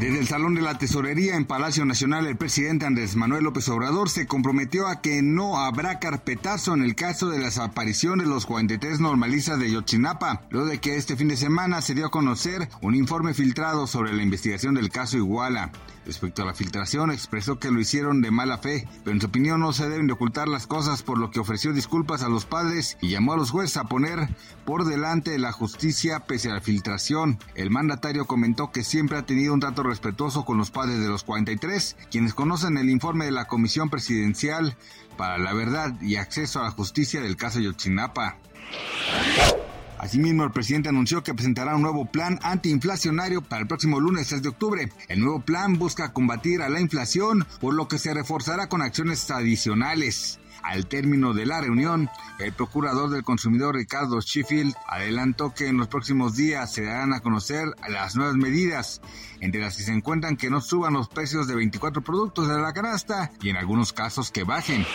Desde el Salón de la Tesorería en Palacio Nacional, el presidente Andrés Manuel López Obrador se comprometió a que no habrá carpetazo en el caso de la desaparición de los 43 normalistas de Yotzinapa, luego de que este fin de semana se dio a conocer un informe filtrado sobre la investigación del caso Iguala. Respecto a la filtración, expresó que lo hicieron de mala fe, pero en su opinión no se deben de ocultar las cosas, por lo que ofreció disculpas a los padres y llamó a los jueces a poner por delante la justicia pese a la filtración. El mandatario comentó que siempre ha tenido un trato respetuoso con los padres de los 43, quienes conocen el informe de la Comisión Presidencial para la Verdad y Acceso a la Justicia del caso Yotzinapa. Asimismo, el presidente anunció que presentará un nuevo plan antiinflacionario para el próximo lunes 6 de octubre. El nuevo plan busca combatir a la inflación, por lo que se reforzará con acciones adicionales. Al término de la reunión, el procurador del consumidor Ricardo Sheffield adelantó que en los próximos días se darán a conocer las nuevas medidas, entre las que se encuentran que no suban los precios de 24 productos de la canasta y en algunos casos que bajen.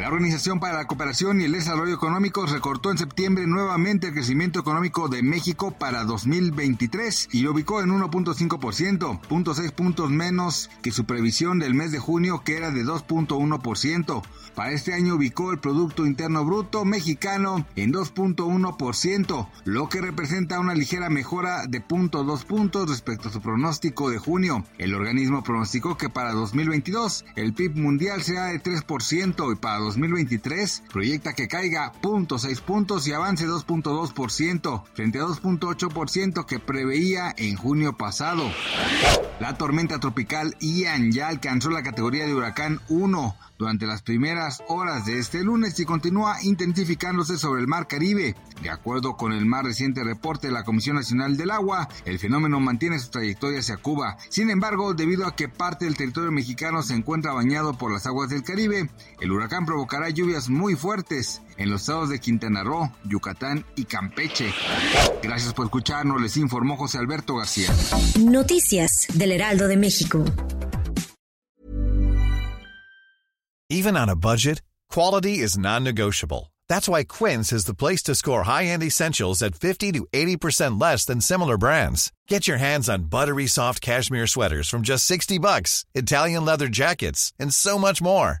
La Organización para la Cooperación y el Desarrollo Económico recortó en septiembre nuevamente el crecimiento económico de México para 2023 y lo ubicó en 1.5%, 0.6 puntos menos que su previsión del mes de junio que era de 2.1%. Para este año ubicó el Producto Interno Bruto mexicano en 2.1%, lo que representa una ligera mejora de 0.2 puntos respecto a su pronóstico de junio. El organismo pronosticó que para 2022 el PIB mundial será de 3% y para 2023 proyecta que caiga 0.6 puntos y avance 2.2% frente a 2.8% que preveía en junio pasado. La tormenta tropical Ian ya alcanzó la categoría de huracán 1 durante las primeras horas de este lunes y continúa intensificándose sobre el mar Caribe. De acuerdo con el más reciente reporte de la Comisión Nacional del Agua, el fenómeno mantiene su trayectoria hacia Cuba. Sin embargo, debido a que parte del territorio mexicano se encuentra bañado por las aguas del Caribe, el huracán provocará lluvias muy fuertes en los estados de Quintana Roo, Yucatán y Campeche. Gracias por escucharnos, les informó José Alberto García. Noticias del Heraldo de México. Even on a budget, quality is non-negotiable. That's why Quince is the place to score high-end essentials at 50 to 80% less than similar brands. Get your hands on buttery soft cashmere sweaters from just 60 bucks, Italian leather jackets, and so much more.